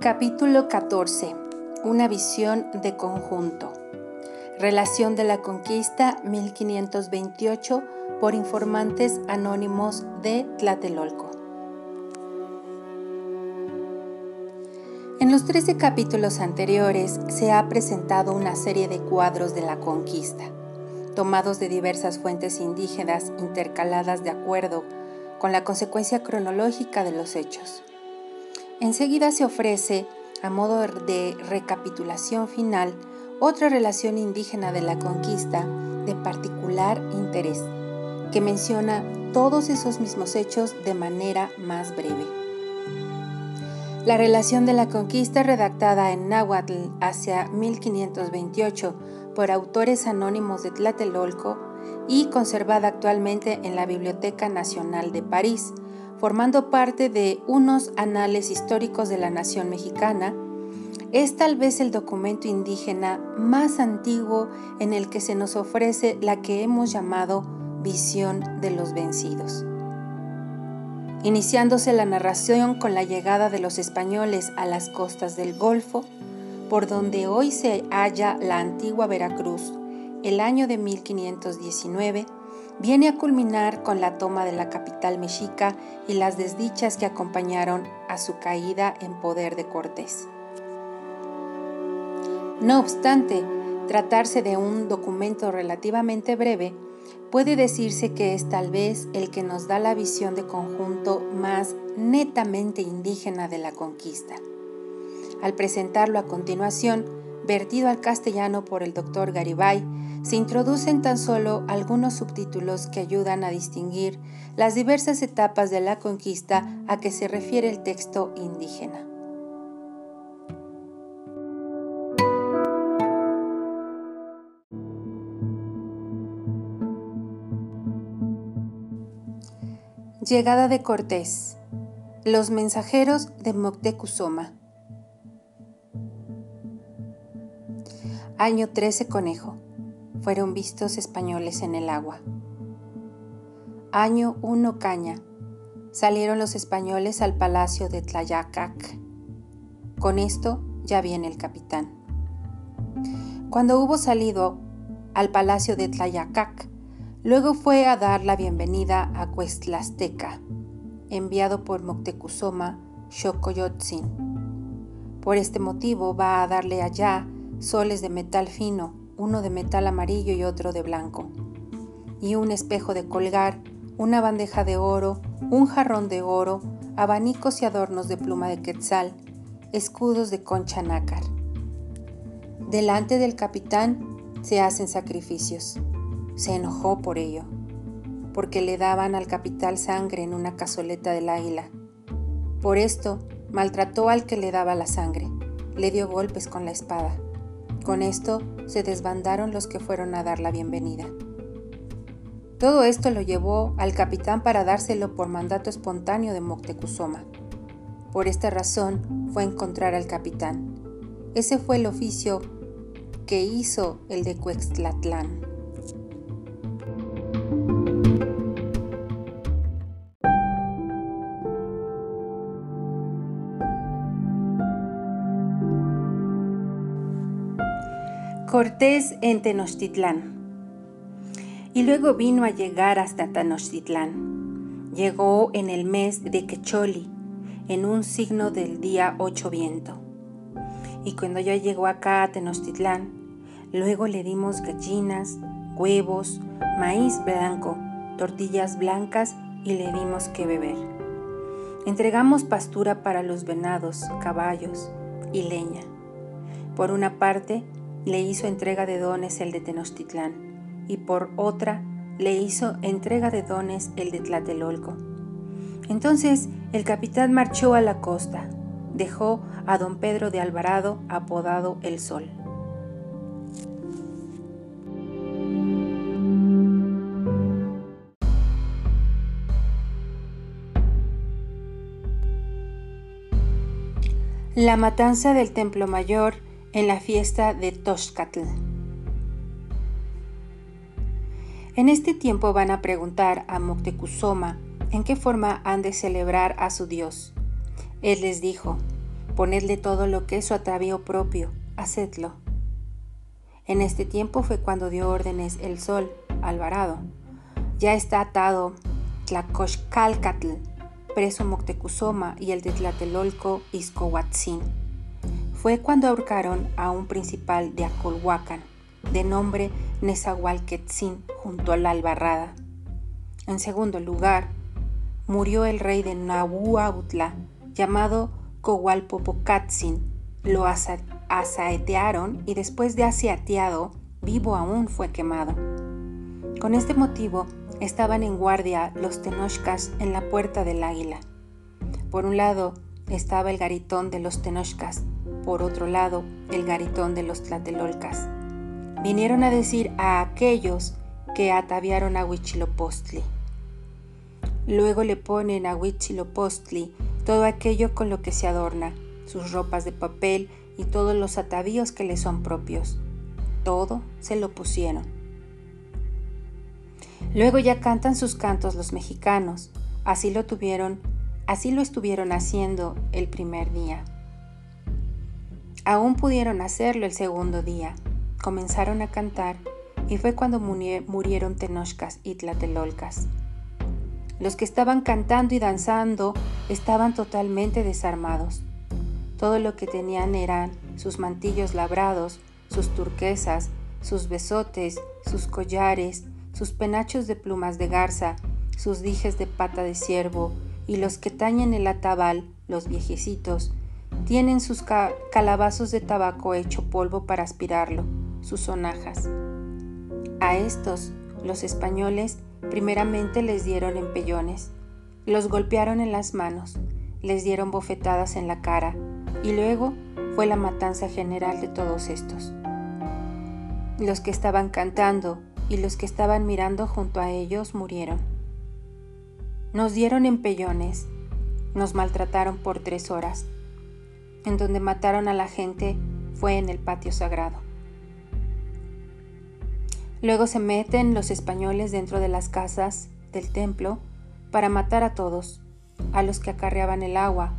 Capítulo 14. Una visión de conjunto. Relación de la conquista 1528 por informantes anónimos de Tlatelolco. En los 13 capítulos anteriores se ha presentado una serie de cuadros de la conquista, tomados de diversas fuentes indígenas intercaladas de acuerdo con la consecuencia cronológica de los hechos. Enseguida se ofrece, a modo de recapitulación final, otra relación indígena de la conquista de particular interés, que menciona todos esos mismos hechos de manera más breve. La relación de la conquista redactada en náhuatl hacia 1528 por autores anónimos de Tlatelolco y conservada actualmente en la Biblioteca Nacional de París, formando parte de unos anales históricos de la nación mexicana, es tal vez el documento indígena más antiguo en el que se nos ofrece la que hemos llamado visión de los vencidos. Iniciándose la narración con la llegada de los españoles a las costas del Golfo, por donde hoy se halla la antigua Veracruz, el año de 1519, viene a culminar con la toma de la capital mexica y las desdichas que acompañaron a su caída en poder de Cortés. No obstante, tratarse de un documento relativamente breve, puede decirse que es tal vez el que nos da la visión de conjunto más netamente indígena de la conquista. Al presentarlo a continuación, vertido al castellano por el doctor Garibay, se introducen tan solo algunos subtítulos que ayudan a distinguir las diversas etapas de la conquista a que se refiere el texto indígena. Llegada de Cortés. Los mensajeros de Moctezuma. Año 13 Conejo fueron vistos españoles en el agua. Año 1 Caña. Salieron los españoles al palacio de Tlayacac. Con esto ya viene el capitán. Cuando hubo salido al palacio de Tlayacac, luego fue a dar la bienvenida a Cuestlasteca, enviado por Moctezuma Xocoyotzin. Por este motivo va a darle allá soles de metal fino uno de metal amarillo y otro de blanco, y un espejo de colgar, una bandeja de oro, un jarrón de oro, abanicos y adornos de pluma de quetzal, escudos de concha nácar. Delante del capitán se hacen sacrificios. Se enojó por ello, porque le daban al capital sangre en una cazoleta del águila. Por esto maltrató al que le daba la sangre, le dio golpes con la espada. Con esto se desbandaron los que fueron a dar la bienvenida. Todo esto lo llevó al capitán para dárselo por mandato espontáneo de Moctezuma. Por esta razón fue encontrar al capitán. Ese fue el oficio que hizo el de Cuextlatlán. Cortés en Tenochtitlán. Y luego vino a llegar hasta Tenochtitlán. Llegó en el mes de Quecholi, en un signo del día ocho viento. Y cuando ya llegó acá a Tenochtitlán, luego le dimos gallinas, huevos, maíz blanco, tortillas blancas y le dimos que beber. Entregamos pastura para los venados, caballos y leña. Por una parte, le hizo entrega de dones el de Tenochtitlán y por otra le hizo entrega de dones el de Tlatelolco. Entonces el capitán marchó a la costa, dejó a don Pedro de Alvarado apodado el Sol. La matanza del Templo Mayor en la fiesta de Toshcatl. En este tiempo van a preguntar a Moctezuma en qué forma han de celebrar a su Dios. Él les dijo, Ponedle todo lo que es su atavío propio, hacedlo. En este tiempo fue cuando dio órdenes el sol, Alvarado. Ya está atado Tlacoxcalcatl, preso Moctezuma y el de Tlatelolco, Iscohuatzin. Fue cuando ahorcaron a un principal de Acolhuacan, de nombre Nezahualquetzin, junto a la albarrada. En segundo lugar, murió el rey de Nahuautla, llamado Cohualpopocatzin. Lo asaetearon y después de aseateado, vivo aún fue quemado. Con este motivo, estaban en guardia los tenochcas en la puerta del águila. Por un lado estaba el garitón de los tenochcas, por otro lado el garitón de los tlatelolcas. Vinieron a decir a aquellos que ataviaron a Huichilopostli. Luego le ponen a Huichilopostli todo aquello con lo que se adorna, sus ropas de papel y todos los atavíos que le son propios. Todo se lo pusieron. Luego ya cantan sus cantos los mexicanos. Así lo tuvieron, así lo estuvieron haciendo el primer día. Aún pudieron hacerlo el segundo día. Comenzaron a cantar y fue cuando murieron Tenochcas y Tlatelolcas. Los que estaban cantando y danzando estaban totalmente desarmados. Todo lo que tenían eran sus mantillos labrados, sus turquesas, sus besotes, sus collares, sus penachos de plumas de garza, sus dijes de pata de ciervo, y los que tañen el atabal, los viejecitos, tienen sus calabazos de tabaco hecho polvo para aspirarlo, sus sonajas. A estos, los españoles, primeramente les dieron empellones, los golpearon en las manos, les dieron bofetadas en la cara, y luego fue la matanza general de todos estos. Los que estaban cantando, y los que estaban mirando junto a ellos murieron. Nos dieron empellones, nos maltrataron por tres horas. En donde mataron a la gente fue en el patio sagrado. Luego se meten los españoles dentro de las casas del templo para matar a todos, a los que acarreaban el agua,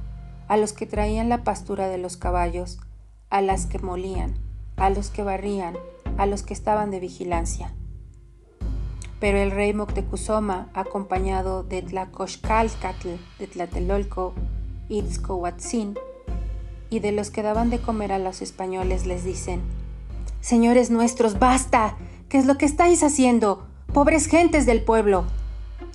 a los que traían la pastura de los caballos, a las que molían, a los que barrían, a los que estaban de vigilancia. Pero el rey Moctezuma, acompañado de Tlacoxcalcatl de Tlatelolco, Itzcohuatzin, y de los que daban de comer a los españoles, les dicen, Señores nuestros, basta, ¿qué es lo que estáis haciendo? Pobres gentes del pueblo.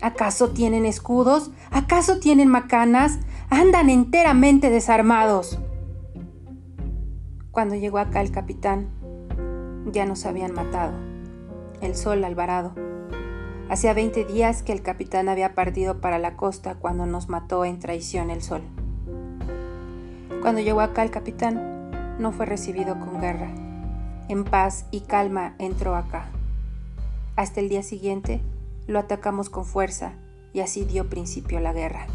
¿Acaso tienen escudos? ¿Acaso tienen macanas? Andan enteramente desarmados. Cuando llegó acá el capitán, ya nos habían matado. El sol alvarado Hacía 20 días que el capitán había partido para la costa cuando nos mató en traición el sol. Cuando llegó acá el capitán, no fue recibido con guerra. En paz y calma entró acá. Hasta el día siguiente lo atacamos con fuerza y así dio principio la guerra.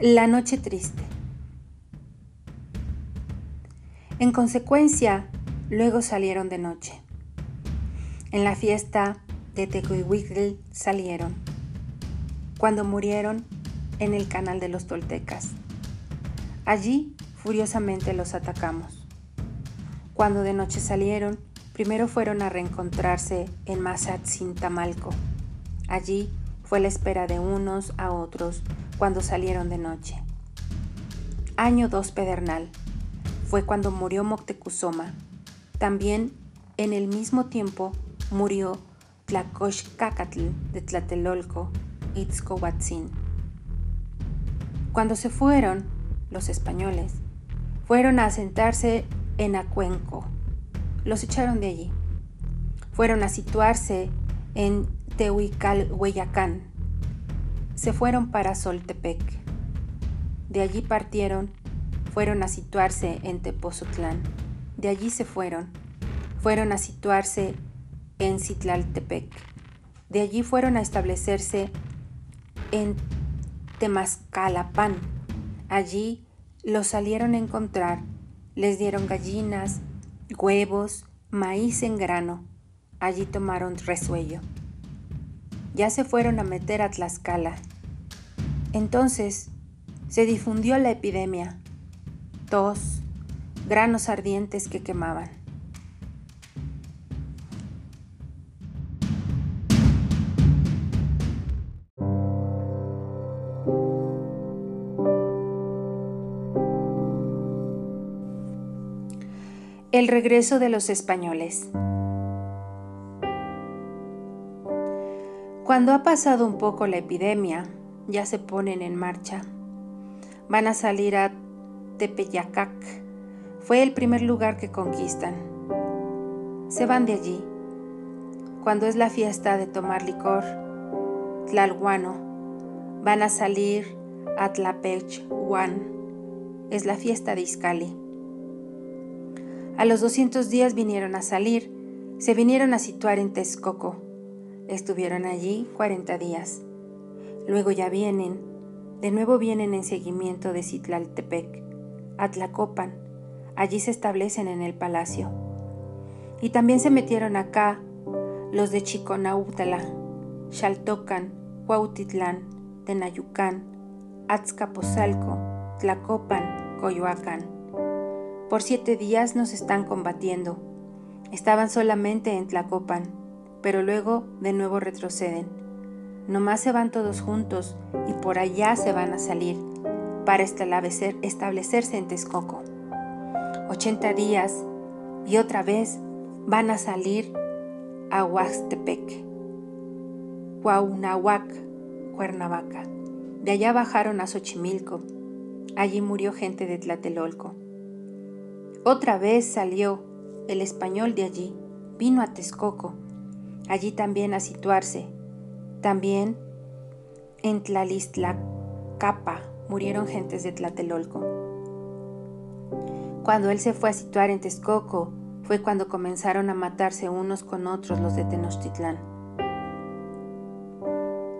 La noche triste. En consecuencia, luego salieron de noche. En la fiesta de Tecuihuitl salieron. Cuando murieron, en el canal de los toltecas. Allí, furiosamente los atacamos. Cuando de noche salieron, primero fueron a reencontrarse en Mazatzintamalco. Allí fue la espera de unos a otros cuando salieron de noche. Año 2 Pedernal. Fue cuando murió Moctezuma. También en el mismo tiempo murió Tlacoxcacatl de Tlatelolco, Itzcohuatzin. Cuando se fueron, los españoles, fueron a asentarse en Acuenco. Los echaron de allí. Fueron a situarse en Tehuicalhueyacán, se fueron para Soltepec. De allí partieron, fueron a situarse en Tepozotlán. De allí se fueron, fueron a situarse en Citlaltepec. De allí fueron a establecerse en Temascalapán. Allí los salieron a encontrar, les dieron gallinas, huevos maíz en grano. Allí tomaron resuello. Ya se fueron a meter a Tlaxcala. Entonces se difundió la epidemia, tos, granos ardientes que quemaban. El regreso de los españoles. Cuando ha pasado un poco la epidemia, ya se ponen en marcha. Van a salir a Tepeyacac. Fue el primer lugar que conquistan. Se van de allí. Cuando es la fiesta de tomar licor, Tlalhuano, van a salir a Tlapechuan. Es la fiesta de Izcali. A los 200 días vinieron a salir, se vinieron a situar en Texcoco. Estuvieron allí 40 días. Luego ya vienen, de nuevo vienen en seguimiento de Citlaltepec, a Tlacopan. Allí se establecen en el palacio. Y también se metieron acá los de Chiconautala, Xaltocan, Cuautitlán, Tenayucán, Azcapotzalco, Tlacopan, Coyoacán. Por siete días nos están combatiendo. Estaban solamente en Tlacopan, pero luego de nuevo retroceden. Nomás se van todos juntos y por allá se van a salir para establecerse en Texcoco. 80 días y otra vez van a salir a Huastepec, Cuauhnahuac, Cuernavaca. De allá bajaron a Xochimilco. Allí murió gente de Tlatelolco. Otra vez salió el español de allí, vino a Texcoco, allí también a situarse. También en Tlalistlacapa murieron gentes de Tlatelolco. Cuando él se fue a situar en Texcoco, fue cuando comenzaron a matarse unos con otros los de Tenochtitlán.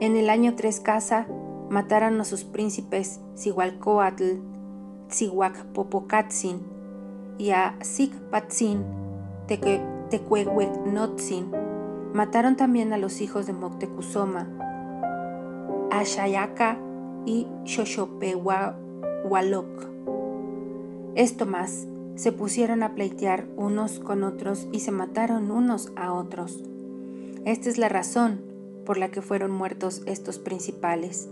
En el año Tres Casa mataron a sus príncipes Sigualcoatl, Tzihuacpopocatzin, y a Sigpatzin, Tecuehuecnotzin. Mataron también a los hijos de Moctezuma, a Shayaka y Xoshopehualoc. Esto más, se pusieron a pleitear unos con otros y se mataron unos a otros. Esta es la razón por la que fueron muertos estos principales.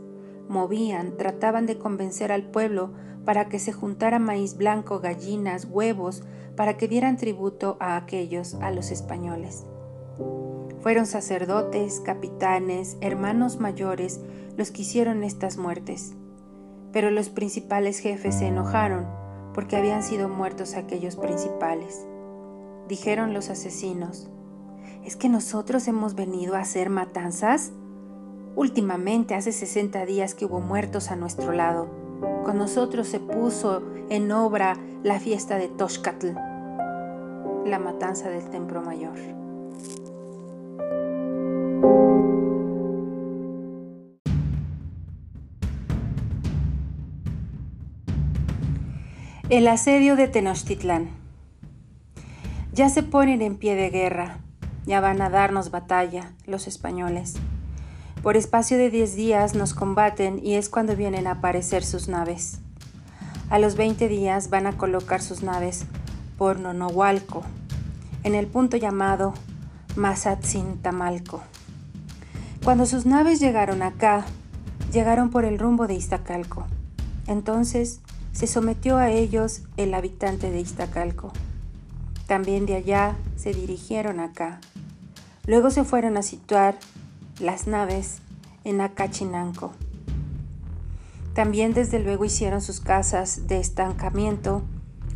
Movían, trataban de convencer al pueblo para que se juntara maíz blanco, gallinas, huevos, para que dieran tributo a aquellos, a los españoles. Fueron sacerdotes, capitanes, hermanos mayores los que hicieron estas muertes. Pero los principales jefes se enojaron porque habían sido muertos aquellos principales. Dijeron los asesinos, ¿es que nosotros hemos venido a hacer matanzas? Últimamente hace 60 días que hubo muertos a nuestro lado con nosotros se puso en obra la fiesta de Toshkatl, la matanza del templo mayor. El asedio de Tenochtitlán. Ya se ponen en pie de guerra, ya van a darnos batalla los españoles. Por espacio de 10 días nos combaten y es cuando vienen a aparecer sus naves. A los 20 días van a colocar sus naves por Nonohualco, en el punto llamado Mazatzintamalco. Cuando sus naves llegaron acá, llegaron por el rumbo de Iztacalco. Entonces se sometió a ellos el habitante de Iztacalco. También de allá se dirigieron acá. Luego se fueron a situar las naves en Acachinanco. También desde luego hicieron sus casas de estancamiento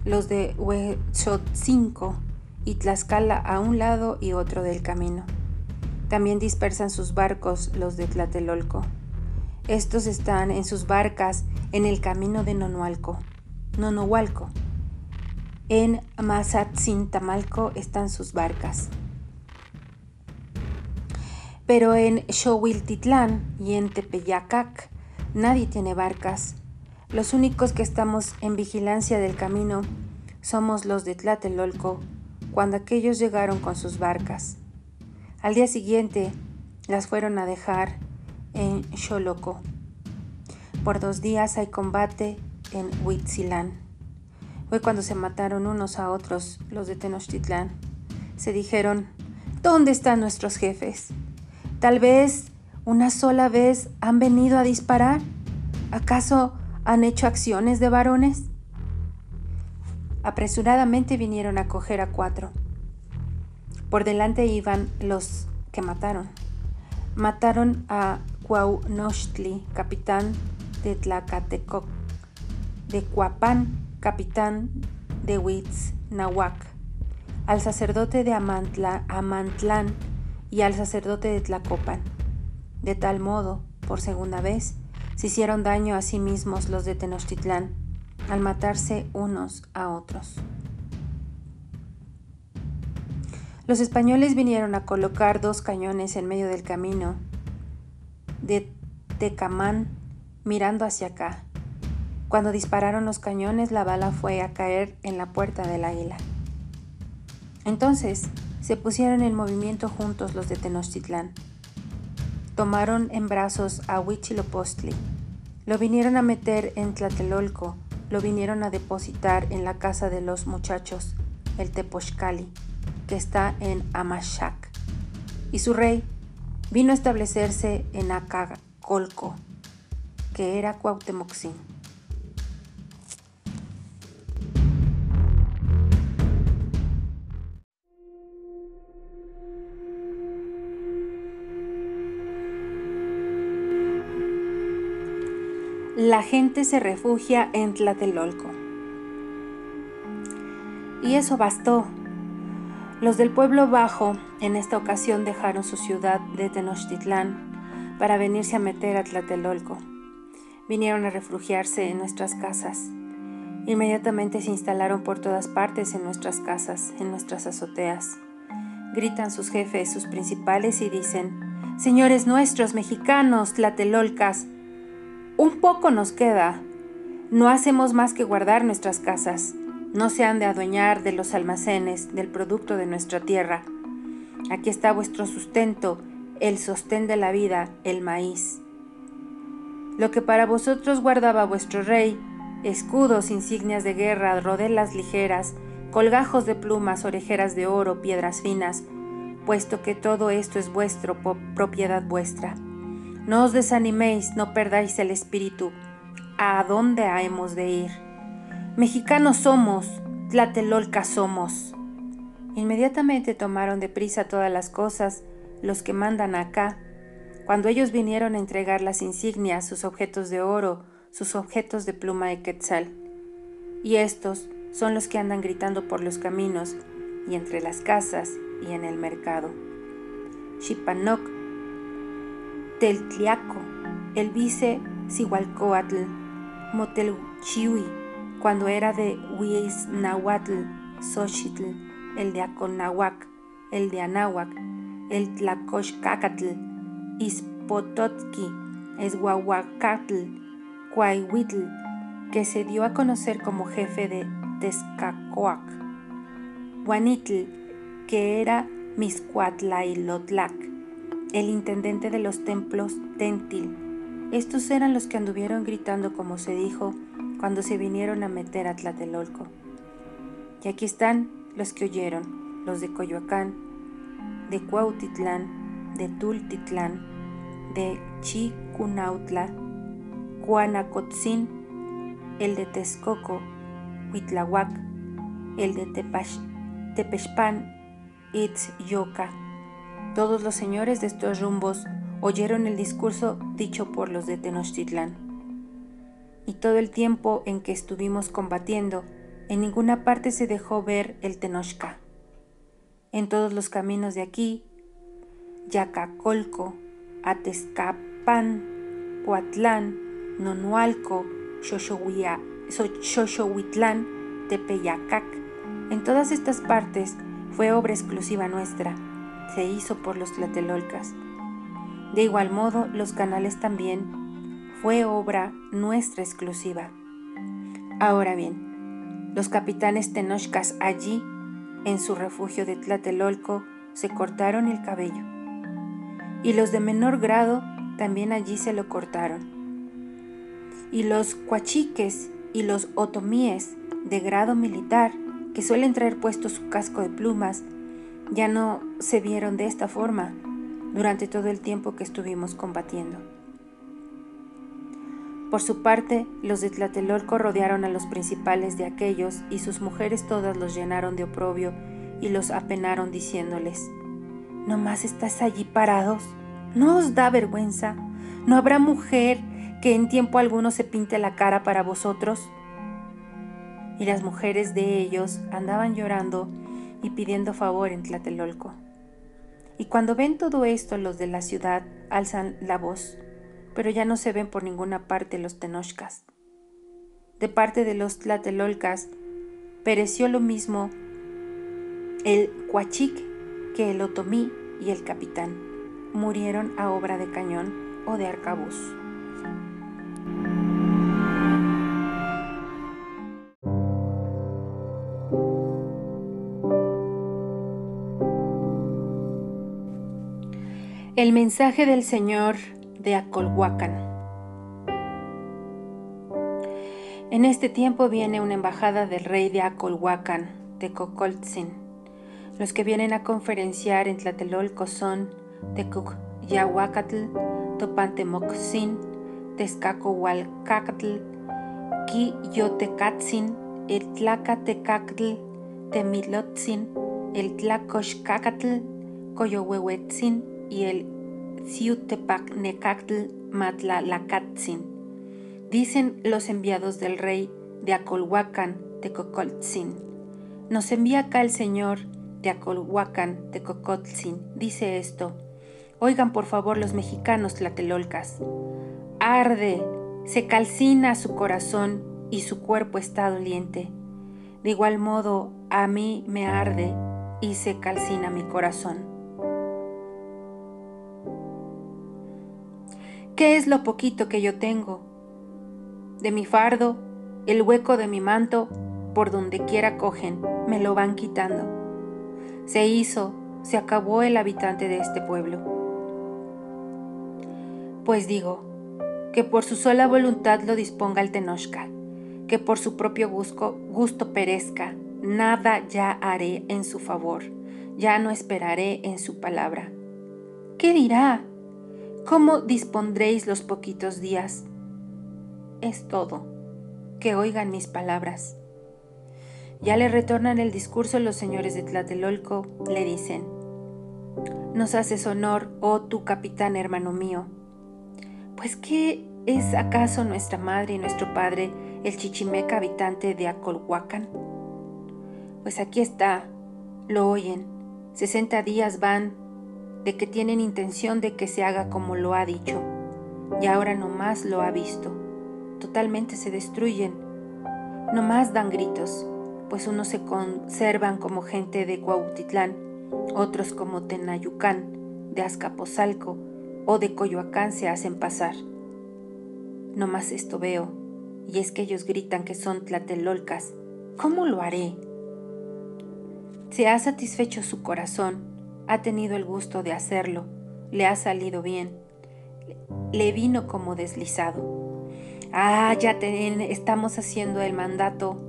los de Huechotzinco y Tlaxcala a un lado y otro del camino. También dispersan sus barcos los de Tlatelolco. Estos están en sus barcas en el camino de Nonualco, Nonohualco. En Mazatzintamalco están sus barcas. Pero en Xohuiltitlán y en Tepeyacac nadie tiene barcas. Los únicos que estamos en vigilancia del camino somos los de Tlatelolco, cuando aquellos llegaron con sus barcas. Al día siguiente las fueron a dejar en Xoloco. Por dos días hay combate en Huitzilán. Fue cuando se mataron unos a otros los de Tenochtitlán. Se dijeron, ¿dónde están nuestros jefes? Tal vez una sola vez han venido a disparar. ¿Acaso han hecho acciones de varones? Apresuradamente vinieron a coger a cuatro. Por delante iban los que mataron. Mataron a Cuauhnochtli, capitán de Tlacatecoc, de Cuapán, capitán de Huitznahuac, al sacerdote de Amantlán y al sacerdote de Tlacopan. De tal modo, por segunda vez, se hicieron daño a sí mismos los de Tenochtitlán al matarse unos a otros. Los españoles vinieron a colocar dos cañones en medio del camino de Tecamán mirando hacia acá. Cuando dispararon los cañones, la bala fue a caer en la puerta del águila. Entonces se pusieron en movimiento juntos los de Tenochtitlán. Tomaron en brazos a Huichilopostli, lo vinieron a meter en Tlatelolco, lo vinieron a depositar en la casa de los muchachos, el Tepochcali, que está en Amashac. Y su rey vino a establecerse en Acacolco, que era Cuauhtemoxin. La gente se refugia en Tlatelolco. Y eso bastó. Los del pueblo bajo en esta ocasión dejaron su ciudad de Tenochtitlán para venirse a meter a Tlatelolco. Vinieron a refugiarse en nuestras casas. Inmediatamente se instalaron por todas partes en nuestras casas, en nuestras azoteas. Gritan sus jefes, sus principales y dicen, Señores nuestros, mexicanos, tlatelolcas, un poco nos queda. No hacemos más que guardar nuestras casas. No se han de adueñar de los almacenes, del producto de nuestra tierra. Aquí está vuestro sustento, el sostén de la vida, el maíz. Lo que para vosotros guardaba vuestro rey, escudos, insignias de guerra, rodelas ligeras, colgajos de plumas, orejeras de oro, piedras finas, puesto que todo esto es vuestro, propiedad vuestra. No os desaniméis, no perdáis el espíritu. ¿A dónde hemos de ir? Mexicanos somos, Tlatelolca somos. Inmediatamente tomaron de prisa todas las cosas, los que mandan acá. Cuando ellos vinieron a entregar las insignias, sus objetos de oro, sus objetos de pluma de quetzal. Y estos son los que andan gritando por los caminos y entre las casas y en el mercado. Chipanoc Teltliaco, el vice Sihualcoatl, Motelchiui, cuando era de Huiznahuatl, Xochitl, el de Aconahuac, el de Anáhuac, el Tlacochcacatl, Ispototki, Eshuahuacatl, Cuahuitl, que se dio a conocer como jefe de Tezcacoac, Juanitl, que era Miscuatlailotlak, el intendente de los templos Tentil. Estos eran los que anduvieron gritando como se dijo cuando se vinieron a meter a Tlatelolco. Y aquí están los que oyeron, los de Coyoacán, de Cuautitlán, de Tultitlán, de Chicunautla, Cuanacotzin, el de Texcoco, Huitlahuac, el de Tepash, Tepexpan, Itzyoca, todos los señores de estos rumbos oyeron el discurso dicho por los de Tenochtitlán. Y todo el tiempo en que estuvimos combatiendo, en ninguna parte se dejó ver el Tenochca. En todos los caminos de aquí, Yacacolco, Atezcapán, Coatlán, Nonualco, Xochohuitlán, Tepeyacac, en todas estas partes fue obra exclusiva nuestra se hizo por los tlatelolcas. De igual modo, los canales también fue obra nuestra exclusiva. Ahora bien, los capitanes tenochcas allí en su refugio de Tlatelolco se cortaron el cabello. Y los de menor grado también allí se lo cortaron. Y los cuachiques y los otomíes de grado militar, que suelen traer puesto su casco de plumas, ya no se vieron de esta forma durante todo el tiempo que estuvimos combatiendo. Por su parte, los de Tlatelolco rodearon a los principales de aquellos y sus mujeres todas los llenaron de oprobio y los apenaron diciéndoles, ¿No más estás allí parados? ¿No os da vergüenza? ¿No habrá mujer que en tiempo alguno se pinte la cara para vosotros? Y las mujeres de ellos andaban llorando y pidiendo favor en Tlatelolco. Y cuando ven todo esto los de la ciudad alzan la voz pero ya no se ven por ninguna parte los tenochcas. De parte de los tlatelolcas, pereció lo mismo el cuachic que el otomí y el capitán. Murieron a obra de cañón o de arcabuz. El mensaje del Señor de Acolhuacan. En este tiempo viene una embajada del rey de Acolhuacan, de Cocoltzin. Los que vienen a conferenciar en Tlatelolco son Tecucyahuacatl, Topantemoxin, Tezcacohualcacatl, Quiyotecatzin, el Tlacatecactl, Temilotzin, el Tlacoxcacatl, Coyohuehuetzin y el Ciutepac Necactl Matlalacatzin. Dicen los enviados del rey de Acolhuacan de Cocoltzin. Nos envía acá el señor de Acolhuacan de Cocoltzin. Dice esto. Oigan por favor los mexicanos tlatelolcas. Arde, se calcina su corazón y su cuerpo está doliente. De igual modo, a mí me arde y se calcina mi corazón. ¿Qué es lo poquito que yo tengo? De mi fardo, el hueco de mi manto, por donde quiera cogen, me lo van quitando. Se hizo, se acabó el habitante de este pueblo. Pues digo, que por su sola voluntad lo disponga el Tenochca, que por su propio gusto, gusto perezca, nada ya haré en su favor, ya no esperaré en su palabra. ¿Qué dirá? ¿Cómo dispondréis los poquitos días? Es todo. Que oigan mis palabras. Ya le retornan el discurso los señores de Tlatelolco, le dicen, Nos haces honor, oh tu capitán hermano mío. Pues ¿qué es acaso nuestra madre y nuestro padre, el chichimeca habitante de Acolhuacan? Pues aquí está, lo oyen, sesenta días van de que tienen intención de que se haga como lo ha dicho, y ahora no más lo ha visto. Totalmente se destruyen, no más dan gritos, pues unos se conservan como gente de Cuautitlán, otros como Tenayucán, de Azcapotzalco o de Coyoacán se hacen pasar. No más esto veo, y es que ellos gritan que son tlatelolcas. ¿Cómo lo haré? Se ha satisfecho su corazón ha tenido el gusto de hacerlo, le ha salido bien, le vino como deslizado. Ah, ya estamos haciendo el mandato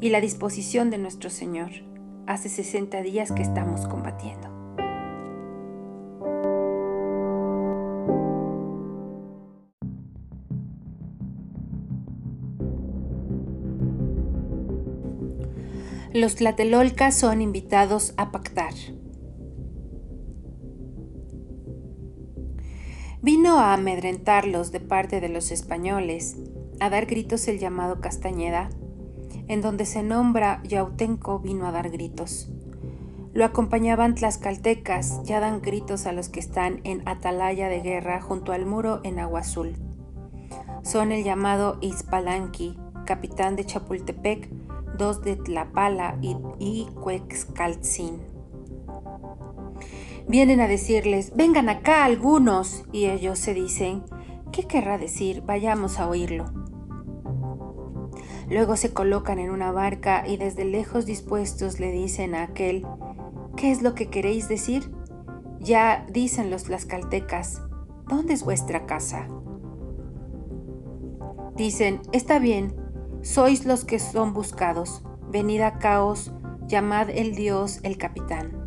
y la disposición de nuestro Señor. Hace 60 días que estamos combatiendo. Los tlatelolcas son invitados a pactar. Vino a amedrentarlos de parte de los españoles, a dar gritos el llamado Castañeda, en donde se nombra Yautenco vino a dar gritos. Lo acompañaban tlaxcaltecas, ya dan gritos a los que están en atalaya de guerra junto al muro en Agua Azul. Son el llamado Izpalanqui, capitán de Chapultepec, dos de Tlapala y, y Vienen a decirles, vengan acá algunos, y ellos se dicen, ¿qué querrá decir? Vayamos a oírlo. Luego se colocan en una barca y desde lejos dispuestos le dicen a aquel, ¿qué es lo que queréis decir? Ya dicen los tlaxcaltecas, ¿dónde es vuestra casa? Dicen, está bien, sois los que son buscados, venid a caos, llamad el dios el capitán.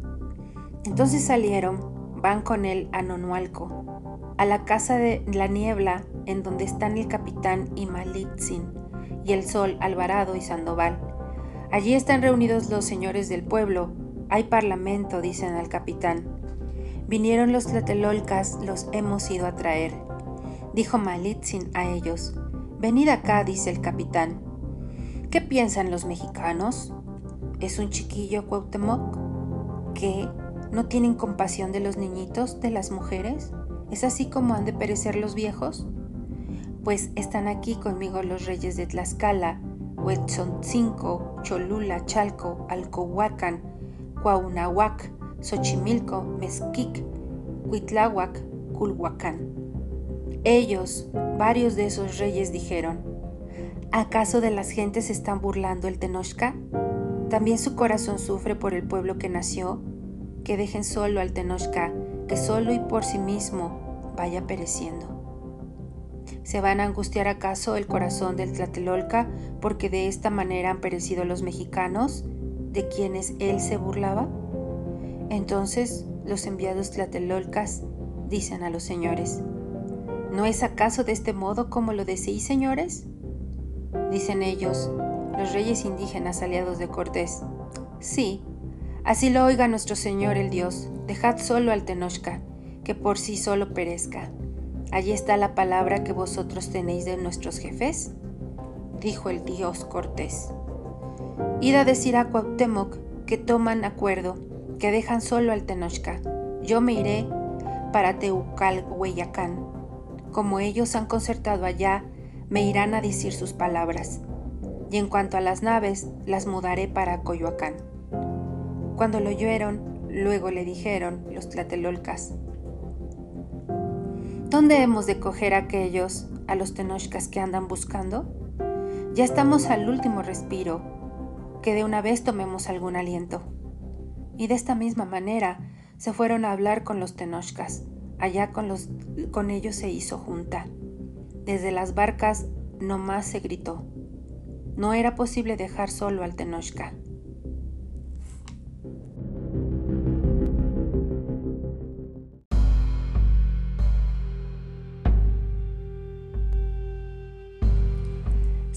Entonces salieron, van con él a Nonualco, a la casa de la niebla en donde están el capitán y Malitzin, y el sol Alvarado y Sandoval. Allí están reunidos los señores del pueblo, hay parlamento, dicen al capitán. Vinieron los tlatelolcas, los hemos ido a traer. Dijo Malitzin a ellos, venid acá, dice el capitán. ¿Qué piensan los mexicanos? ¿Es un chiquillo Cuauhtémoc? ¿Qué? ¿No tienen compasión de los niñitos, de las mujeres? ¿Es así como han de perecer los viejos? Pues están aquí conmigo los reyes de Tlaxcala, Huetzoncinco, Cholula, Chalco, Alcohuacan, Cuauhnahuac, Xochimilco, Mezquic, Huitláhuac, Culhuacán. Ellos, varios de esos reyes, dijeron, ¿acaso de las gentes están burlando el Tenochca? ¿También su corazón sufre por el pueblo que nació? Que dejen solo al Tenochca, que solo y por sí mismo vaya pereciendo. ¿Se van a angustiar acaso el corazón del Tlatelolca porque de esta manera han perecido los mexicanos de quienes él se burlaba? Entonces los enviados tlatelolcas dicen a los señores, ¿no es acaso de este modo como lo decís, señores? Dicen ellos, los reyes indígenas aliados de Cortés. Sí, Así lo oiga nuestro Señor el Dios, dejad solo al Tenochca, que por sí solo perezca. Allí está la palabra que vosotros tenéis de nuestros jefes, dijo el Dios Cortés. Id a decir a Cuauhtémoc que toman acuerdo, que dejan solo al Tenochca. Yo me iré para Teucalhueyacán. Como ellos han concertado allá, me irán a decir sus palabras. Y en cuanto a las naves, las mudaré para Coyoacán. Cuando lo oyeron, luego le dijeron los tlatelolcas, ¿Dónde hemos de coger a aquellos, a los tenochcas que andan buscando? Ya estamos al último respiro, que de una vez tomemos algún aliento. Y de esta misma manera se fueron a hablar con los tenochcas. Allá con, los, con ellos se hizo junta. Desde las barcas no más se gritó. No era posible dejar solo al tenochca.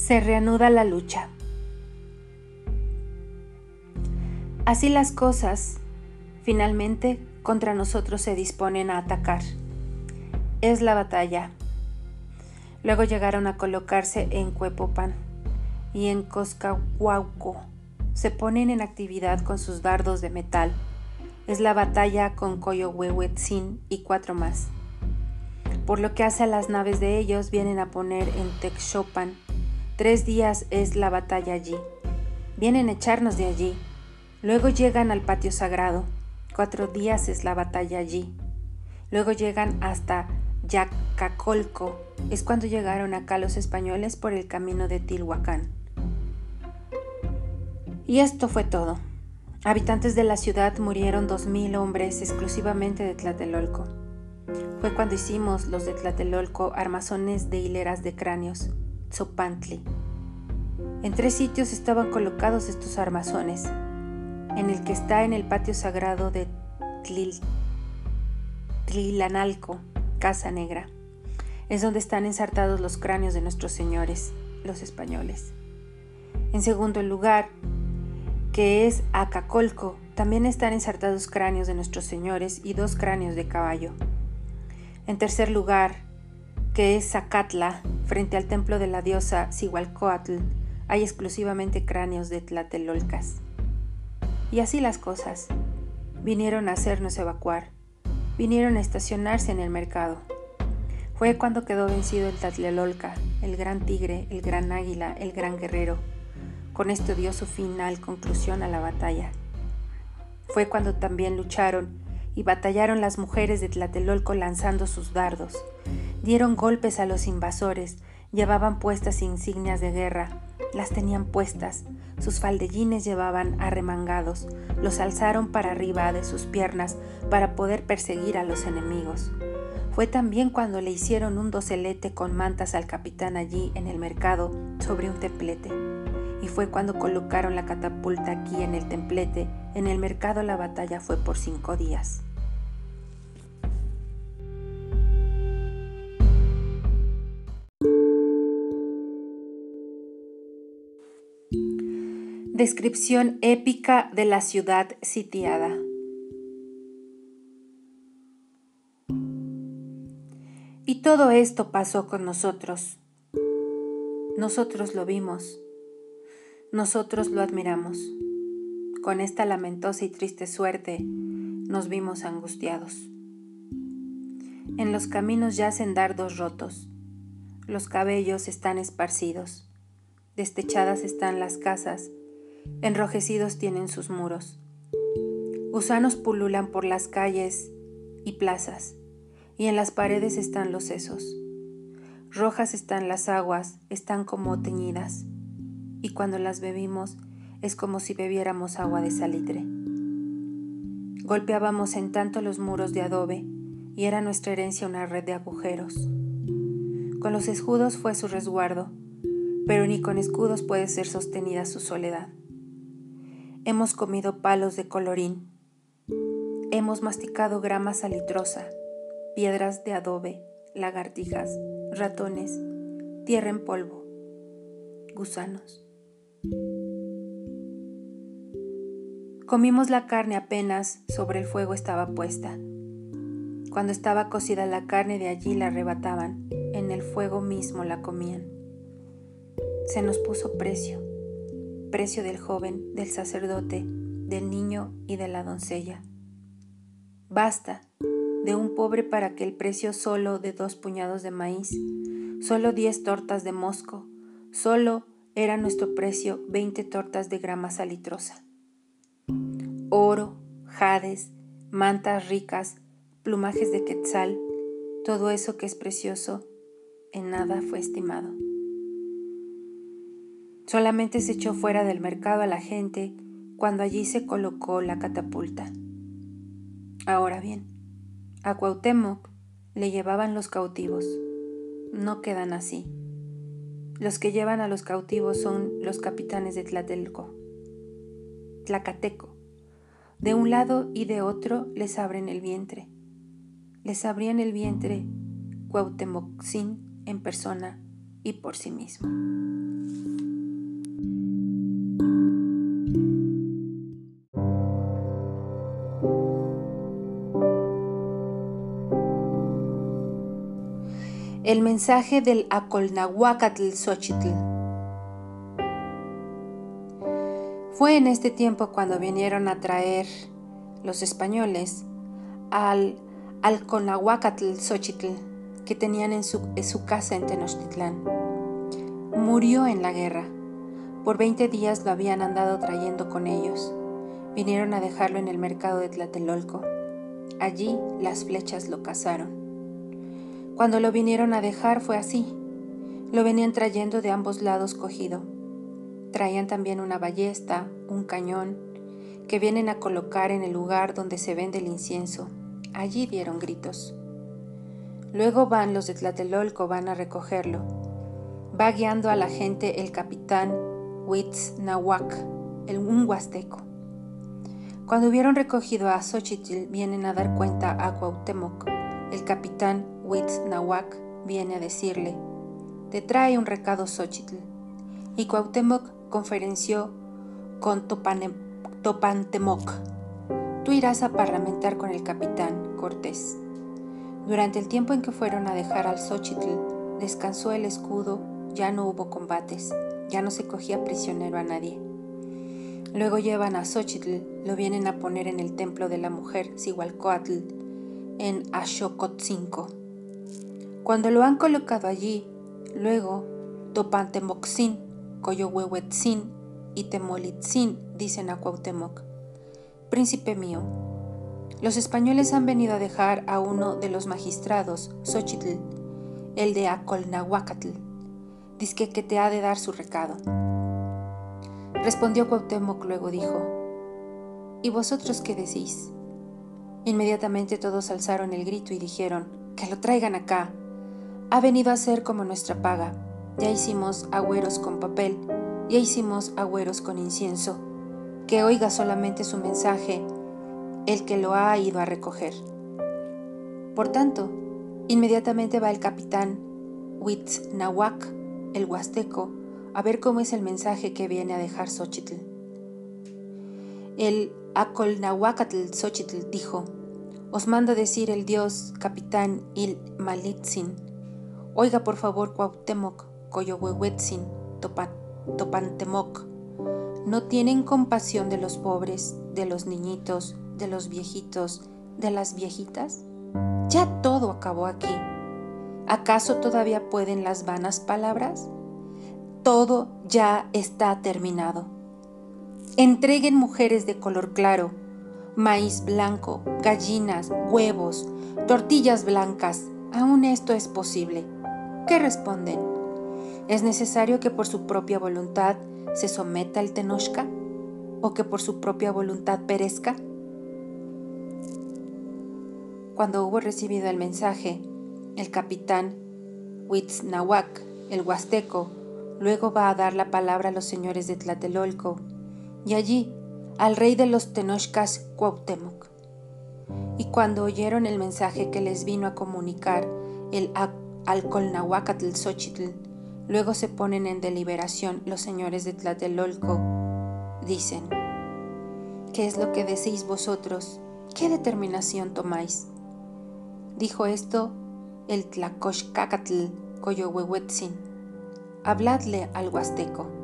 Se reanuda la lucha. Así las cosas, finalmente, contra nosotros se disponen a atacar. Es la batalla. Luego llegaron a colocarse en Cuepopan y en Coscahuauco. Se ponen en actividad con sus dardos de metal. Es la batalla con Coyohuehuetzin y cuatro más. Por lo que hace a las naves de ellos, vienen a poner en Texopan Tres días es la batalla allí. Vienen a echarnos de allí. Luego llegan al patio sagrado. Cuatro días es la batalla allí. Luego llegan hasta Yacacolco. Es cuando llegaron acá los españoles por el camino de Tilhuacán. Y esto fue todo. Habitantes de la ciudad murieron dos mil hombres exclusivamente de Tlatelolco. Fue cuando hicimos los de Tlatelolco armazones de hileras de cráneos En tres sitios estaban colocados estos armazones. En el que está en el patio sagrado de Tlilanalco, Casa Negra. Es donde están ensartados los cráneos de nuestros señores, los españoles. En segundo lugar, que es Acacolco, también están ensartados cráneos de nuestros señores y dos cráneos de caballo. En tercer lugar, que es Zacatla, frente al templo de la diosa Cihualcoatl, hay exclusivamente cráneos de tlatelolcas. Y así las cosas. Vinieron a hacernos evacuar. Vinieron a estacionarse en el mercado. Fue cuando quedó vencido el Tlatelolca, el gran tigre, el gran águila, el gran guerrero. Con esto dio su final conclusión a la batalla. Fue cuando también lucharon y batallaron las mujeres de Tlatelolco lanzando sus dardos. Dieron golpes a los invasores Llevaban puestas insignias de guerra, las tenían puestas, sus faldellines llevaban arremangados, los alzaron para arriba de sus piernas para poder perseguir a los enemigos. Fue también cuando le hicieron un docelete con mantas al capitán allí en el mercado sobre un templete. Y fue cuando colocaron la catapulta aquí en el templete. En el mercado la batalla fue por cinco días. Descripción épica de la ciudad sitiada. Y todo esto pasó con nosotros. Nosotros lo vimos. Nosotros lo admiramos. Con esta lamentosa y triste suerte nos vimos angustiados. En los caminos yacen dardos rotos. Los cabellos están esparcidos. Destechadas están las casas enrojecidos tienen sus muros. Gusanos pululan por las calles y plazas, y en las paredes están los sesos. Rojas están las aguas, están como teñidas, y cuando las bebimos es como si bebiéramos agua de salitre. Golpeábamos en tanto los muros de adobe, y era nuestra herencia una red de agujeros. Con los escudos fue su resguardo, pero ni con escudos puede ser sostenida su soledad. Hemos comido palos de colorín. Hemos masticado grama salitrosa, piedras de adobe, lagartijas, ratones, tierra en polvo, gusanos. Comimos la carne apenas sobre el fuego estaba puesta. Cuando estaba cocida la carne de allí la arrebataban, en el fuego mismo la comían. Se nos puso precio precio del joven, del sacerdote, del niño y de la doncella. Basta de un pobre para que el precio solo de dos puñados de maíz, solo diez tortas de mosco, solo era nuestro precio veinte tortas de grama salitrosa. Oro, jades, mantas ricas, plumajes de quetzal, todo eso que es precioso, en nada fue estimado. Solamente se echó fuera del mercado a la gente cuando allí se colocó la catapulta. Ahora bien, a Cuauhtémoc le llevaban los cautivos. No quedan así. Los que llevan a los cautivos son los capitanes de Tlatelco, Tlacateco. De un lado y de otro les abren el vientre. Les abrían el vientre Cuauhtémoc-Sin en persona y por sí mismo. El mensaje del Acolnahuacatl Xochitl. Fue en este tiempo cuando vinieron a traer los españoles al Alconahuacatl Xochitl que tenían en su, en su casa en Tenochtitlán. Murió en la guerra. Por 20 días lo habían andado trayendo con ellos. Vinieron a dejarlo en el mercado de Tlatelolco. Allí las flechas lo cazaron. Cuando lo vinieron a dejar fue así. Lo venían trayendo de ambos lados cogido. Traían también una ballesta, un cañón, que vienen a colocar en el lugar donde se vende el incienso. Allí dieron gritos. Luego van los de Tlatelolco, van a recogerlo. Va guiando a la gente el capitán Huitz Nahuac, el un huasteco. Cuando hubieron recogido a Xochitl, vienen a dar cuenta a Cuauhtémoc, el capitán Witz Nahuac viene a decirle, te trae un recado Xochitl. Y Cuauhtémoc conferenció con Topantemoc. Tú irás a parlamentar con el capitán Cortés. Durante el tiempo en que fueron a dejar al Xochitl, descansó el escudo, ya no hubo combates, ya no se cogía prisionero a nadie. Luego llevan a Xochitl, lo vienen a poner en el templo de la mujer Zihualcoatl, en Ashokotzinco. Cuando lo han colocado allí, luego Topantemoxin, Coyohuehuetzin y Temolitzin dicen a Cuauhtémoc, Príncipe mío, los españoles han venido a dejar a uno de los magistrados, Xochitl, el de Acolnahuacatl, Dizque que te ha de dar su recado. Respondió Cuauhtémoc, luego dijo, ¿Y vosotros qué decís? Inmediatamente todos alzaron el grito y dijeron, que lo traigan acá. Ha venido a ser como nuestra paga. Ya hicimos agüeros con papel, ya hicimos agüeros con incienso. Que oiga solamente su mensaje el que lo ha ido a recoger. Por tanto, inmediatamente va el capitán Huitznahuac, el huasteco, a ver cómo es el mensaje que viene a dejar Xochitl. El Acolnahuacatl Xochitl dijo, os manda decir el dios capitán Il Malitzin, oiga por favor Cuauhtémoc, Coyohuehuetzin, Topantemoc, ¿no tienen compasión de los pobres, de los niñitos, de los viejitos, de las viejitas? Ya todo acabó aquí. ¿Acaso todavía pueden las vanas palabras? Todo ya está terminado. Entreguen mujeres de color claro, maíz blanco, gallinas, huevos, tortillas blancas. Aún esto es posible. ¿Qué responden? ¿Es necesario que por su propia voluntad se someta el Tenochca? ¿O que por su propia voluntad perezca? Cuando hubo recibido el mensaje, el capitán Huitznahuac, el huasteco, luego va a dar la palabra a los señores de Tlatelolco, y allí al rey de los Tenochcas Cuauhtémoc. Y cuando oyeron el mensaje que les vino a comunicar el Alcolnahuacatl Xochitl, luego se ponen en deliberación los señores de Tlatelolco, dicen, ¿qué es lo que decís vosotros? ¿Qué determinación tomáis? Dijo esto el Tlacoxcacatl Coyohuehuetzin. Habladle al huasteco.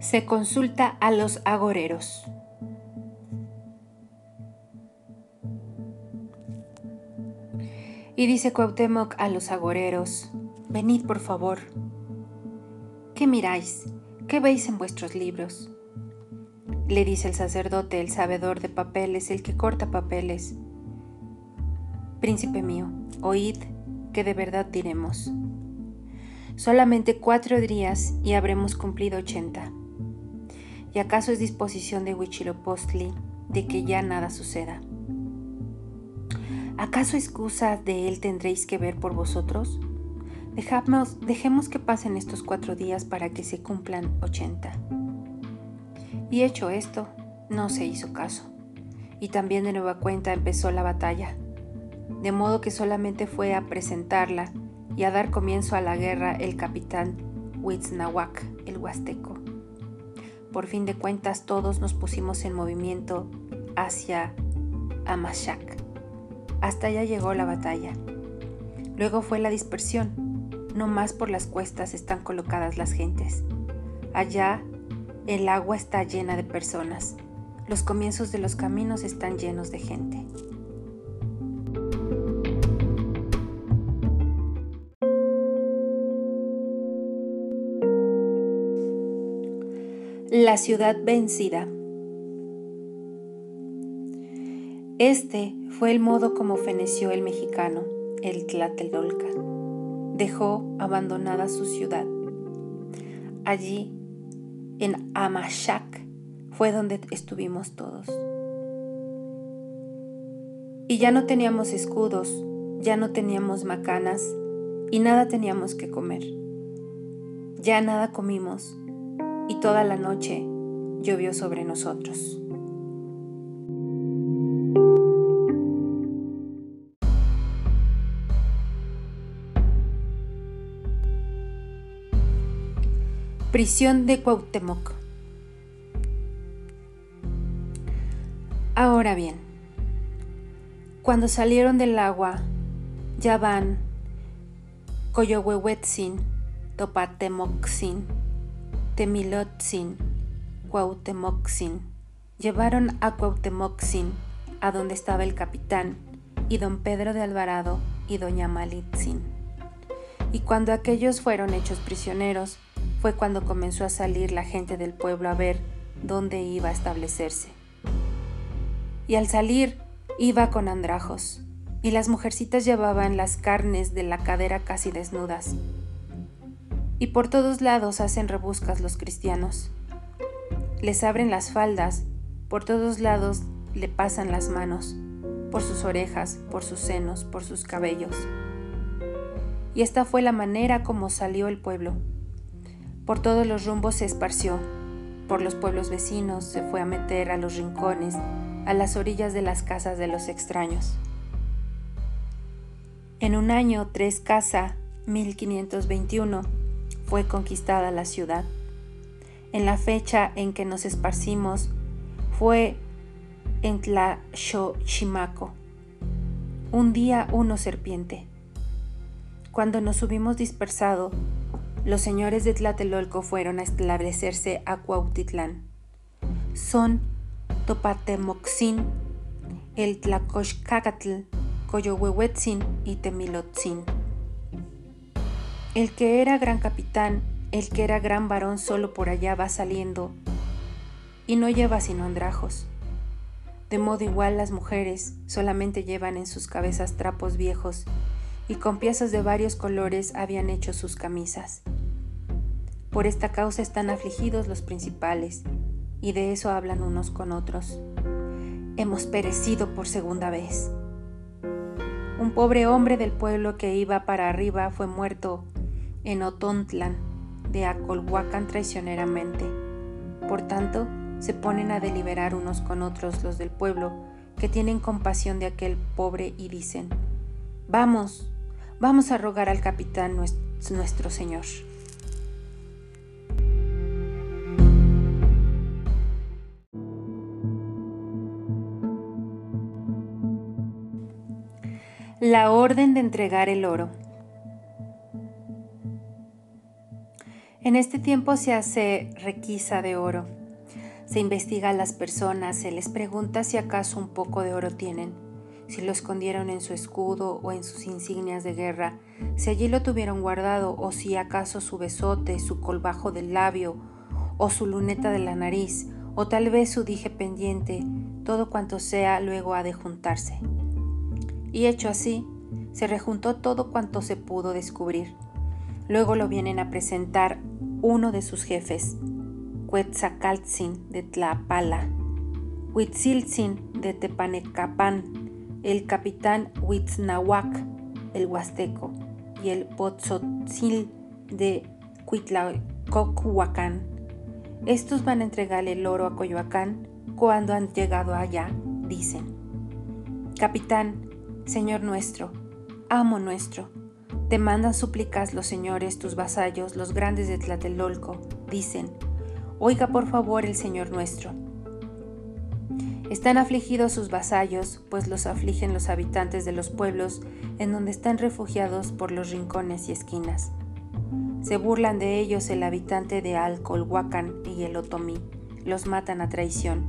Se consulta a los agoreros. Y dice Cuauhtémoc a los agoreros, venid por favor, ¿Qué miráis? ¿Qué veis en vuestros libros? Le dice el sacerdote, el sabedor de papeles, el que corta papeles. Príncipe mío, oíd que de verdad diremos. Solamente cuatro días y habremos cumplido ochenta. ¿Y acaso es disposición de Huichilopostli de que ya nada suceda? ¿Acaso excusa de él tendréis que ver por vosotros? dejemos que pasen estos cuatro días para que se cumplan ochenta. Y hecho esto, no se hizo caso. Y también de nueva cuenta empezó la batalla, de modo que solamente fue a presentarla y a dar comienzo a la guerra el capitán Huitznahuac, el huasteco. Por fin de cuentas todos nos pusimos en movimiento hacia Amashac. Hasta allá llegó la batalla. Luego fue la dispersión no más por las cuestas están colocadas las gentes. Allá el agua está llena de personas. Los comienzos de los caminos están llenos de gente. La ciudad vencida. Este fue el modo como feneció el mexicano, el Tlatelolca dejó abandonada su ciudad. Allí, en Amashak, fue donde estuvimos todos. Y ya no teníamos escudos, ya no teníamos macanas y nada teníamos que comer. Ya nada comimos y toda la noche llovió sobre nosotros. Prisión de Cuauhtémoc. Ahora bien, cuando salieron del agua, ya van Coyohuehuetzin, Topatemoxin, Temilotzin, Cuauhtémoxin. Llevaron a Cuauhtémoxin, a donde estaba el capitán, y don Pedro de Alvarado y doña Malitzin. Y cuando aquellos fueron hechos prisioneros, fue cuando comenzó a salir la gente del pueblo a ver dónde iba a establecerse. Y al salir iba con andrajos, y las mujercitas llevaban las carnes de la cadera casi desnudas. Y por todos lados hacen rebuscas los cristianos. Les abren las faldas, por todos lados le pasan las manos, por sus orejas, por sus senos, por sus cabellos. Y esta fue la manera como salió el pueblo. Por todos los rumbos se esparció, por los pueblos vecinos se fue a meter a los rincones, a las orillas de las casas de los extraños. En un año, tres casa, 1521, fue conquistada la ciudad. En la fecha en que nos esparcimos fue en Tlaxochimaco. Un día uno serpiente. Cuando nos hubimos dispersado, los señores de Tlatelolco fueron a establecerse a Cuautitlán. Son Topatemoxin, el Tlacoxcacatl, Coyohuehuetzin y Temilotzin. El que era gran capitán, el que era gran varón solo por allá va saliendo y no lleva sino andrajos. De modo igual las mujeres solamente llevan en sus cabezas trapos viejos y con piezas de varios colores habían hecho sus camisas. Por esta causa están afligidos los principales y de eso hablan unos con otros. Hemos perecido por segunda vez. Un pobre hombre del pueblo que iba para arriba fue muerto en Otontlan de Acolhuacan traicioneramente. Por tanto, se ponen a deliberar unos con otros los del pueblo que tienen compasión de aquel pobre y dicen, vamos, vamos a rogar al capitán nuestro señor. La orden de entregar el oro. En este tiempo se hace requisa de oro. Se investiga a las personas, se les pregunta si acaso un poco de oro tienen, si lo escondieron en su escudo o en sus insignias de guerra, si allí lo tuvieron guardado o si acaso su besote, su colbajo del labio o su luneta de la nariz o tal vez su dije pendiente, todo cuanto sea luego ha de juntarse. Y hecho así, se rejuntó todo cuanto se pudo descubrir. Luego lo vienen a presentar uno de sus jefes, Quetzalcoatzin de Tlapala, Huitziltzin de Tepanecapán, el capitán Huitznahuac, el huasteco, y el Potzotzil de Cuitlacocuacán. Estos van a entregarle el oro a Coyoacán cuando han llegado allá, dicen. Capitán, Señor nuestro, amo nuestro, te mandan súplicas los señores, tus vasallos, los grandes de Tlatelolco, dicen, oiga por favor el Señor nuestro. Están afligidos sus vasallos, pues los afligen los habitantes de los pueblos en donde están refugiados por los rincones y esquinas. Se burlan de ellos el habitante de Alcolhuacan y el Otomí, los matan a traición.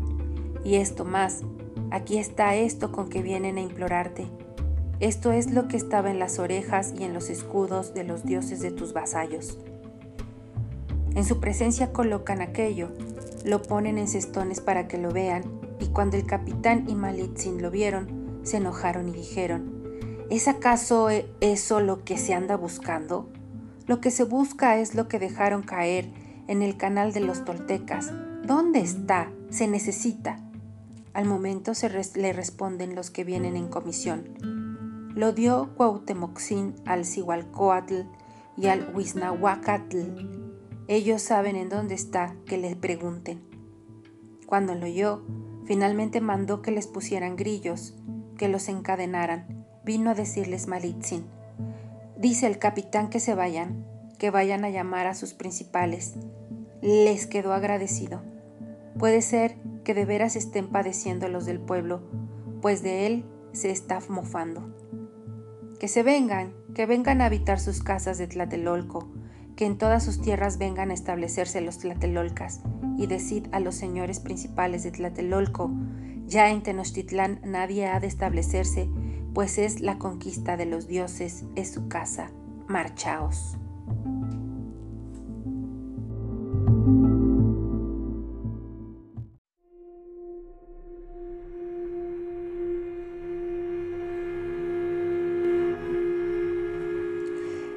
Y esto más, aquí está esto con que vienen a implorarte, esto es lo que estaba en las orejas y en los escudos de los dioses de tus vasallos. En su presencia colocan aquello, lo ponen en cestones para que lo vean, y cuando el capitán y Malitzin lo vieron, se enojaron y dijeron, ¿es acaso e-, eso lo que se anda buscando? Lo que se busca es lo que dejaron caer en el canal de los toltecas. ¿Dónde está? Se necesita. Al momento se le responden los que vienen en comisión lo dio Cuauhtemoxin al Cihualcoatl y al Huiznahuacatl. Ellos saben en dónde está, que le pregunten. Cuando lo oyó, finalmente mandó que les pusieran grillos, que los encadenaran. Vino a decirles Malitzin. Dice el capitán que se vayan, que vayan a llamar a sus principales. Les quedó agradecido. Puede ser que de veras estén padeciendo los del pueblo, pues de él se está mofando que se vengan, que vengan a habitar sus casas de Tlatelolco, que en todas sus tierras vengan a establecerse los Tlatelolcas, y decid a los señores principales de Tlatelolco, ya en Tenochtitlán nadie ha de establecerse, pues es la conquista de los dioses, es su casa, marchaos.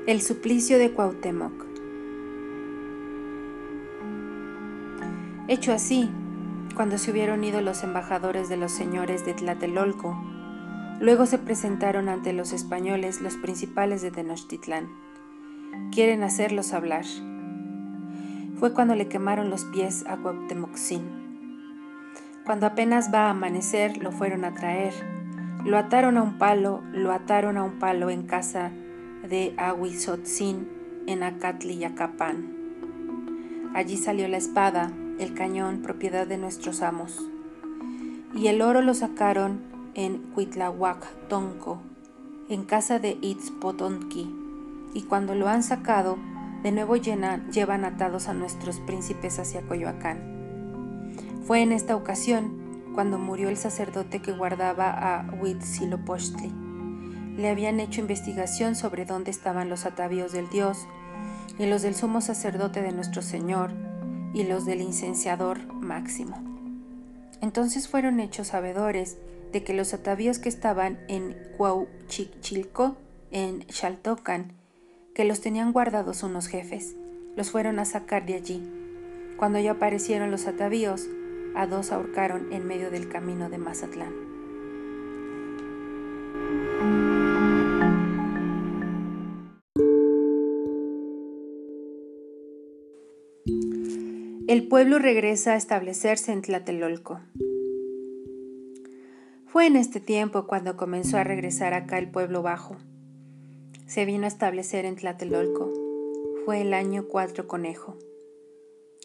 El suplicio de Cuauhtémoc. Hecho así, cuando se hubieron ido los embajadores de los señores de Tlatelolco, luego se presentaron ante los españoles los principales de Tenochtitlán. Quieren hacerlos hablar. Fue cuando le quemaron los pies a Cuauhtémoc-Sin. Cuando apenas va a amanecer, lo fueron a traer. Lo ataron a un palo, lo ataron a un palo en casa de Ahuizotzin en Acatliacapán. Allí salió la espada, el cañón, propiedad de nuestros amos. Y el oro lo sacaron en Cuitlahuac, Tonco, en casa de Itzpotonki. Y cuando lo han sacado, de nuevo llevan atados a nuestros príncipes hacia Coyoacán. Fue en esta ocasión cuando murió el sacerdote que guardaba a Huitzilopochtli le habían hecho investigación sobre dónde estaban los atavíos del Dios, y los del sumo sacerdote de nuestro Señor, y los del incenciador máximo. Entonces fueron hechos sabedores de que los atavíos que estaban en Cuauchichilco, en Xaltocan, que los tenían guardados unos jefes, los fueron a sacar de allí. Cuando ya aparecieron los atavíos, a dos ahorcaron en medio del camino de Mazatlán. El pueblo regresa a establecerse en Tlatelolco. Fue en este tiempo cuando comenzó a regresar acá el pueblo bajo. Se vino a establecer en Tlatelolco. Fue el año 4 conejo.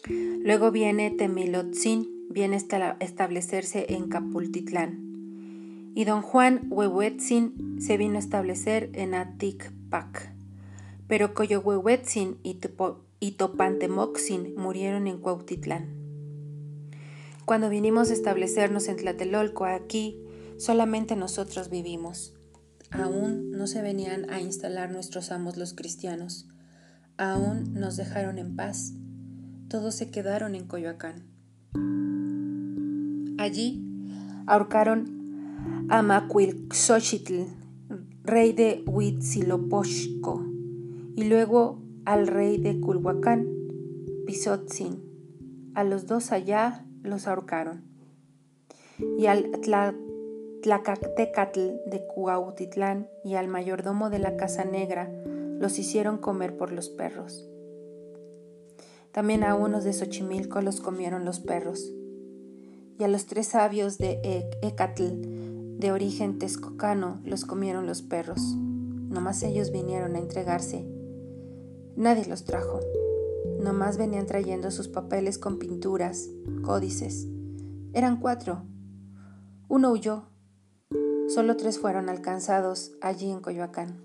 Luego viene Temilotzin, viene a establecerse en Capultitlán. Y don Juan Huehuetzin se vino a establecer en Aticpac. Pero Coyohuehuetzin y y Topantemoxin murieron en Cuautitlán. Cuando vinimos a establecernos en Tlatelolco, aquí solamente nosotros vivimos. Aún no se venían a instalar nuestros amos los cristianos. Aún nos dejaron en paz. Todos se quedaron en Coyoacán. Allí ahorcaron a Macuilxochitl, rey de Huitzilopochtli, y luego al rey de Culhuacán, Pisotzin. A los dos allá los ahorcaron. Y al Tlacactecatl de Cuautitlán y al mayordomo de la Casa Negra los hicieron comer por los perros. También a unos de Xochimilco los comieron los perros. Y a los tres sabios de Ecatl, de origen texcocano, los comieron los perros. Nomás ellos vinieron a entregarse Nadie los trajo. Nomás venían trayendo sus papeles con pinturas, códices. Eran cuatro. Uno huyó. Solo tres fueron alcanzados allí en Coyoacán.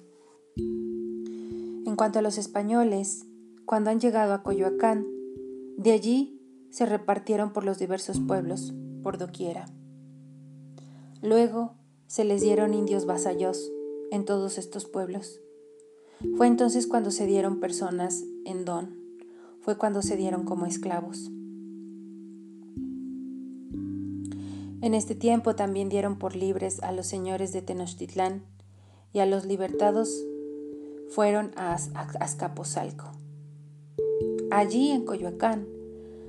En cuanto a los españoles, cuando han llegado a Coyoacán, de allí se repartieron por los diversos pueblos, por doquiera. Luego se les dieron indios vasallos en todos estos pueblos. Fue entonces cuando se dieron personas en don, fue cuando se dieron como esclavos. En este tiempo también dieron por libres a los señores de Tenochtitlán y a los libertados fueron a Azcapotzalco. Allí en Coyoacán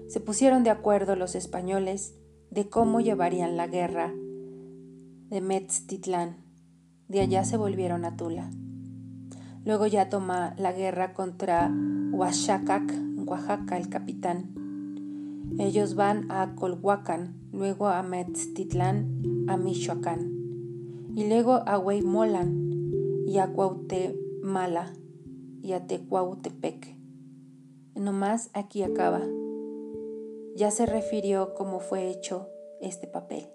se pusieron de acuerdo los españoles de cómo llevarían la guerra de Metztitlán. De allá se volvieron a Tula. Luego ya toma la guerra contra Huachacac, Oaxaca, el capitán. Ellos van a Colhuacan, luego a Metztitlán, a Michoacán, y luego a Hueymolan y a Cuauhtemala y a Tecuautepec. Nomás aquí acaba. Ya se refirió cómo fue hecho este papel.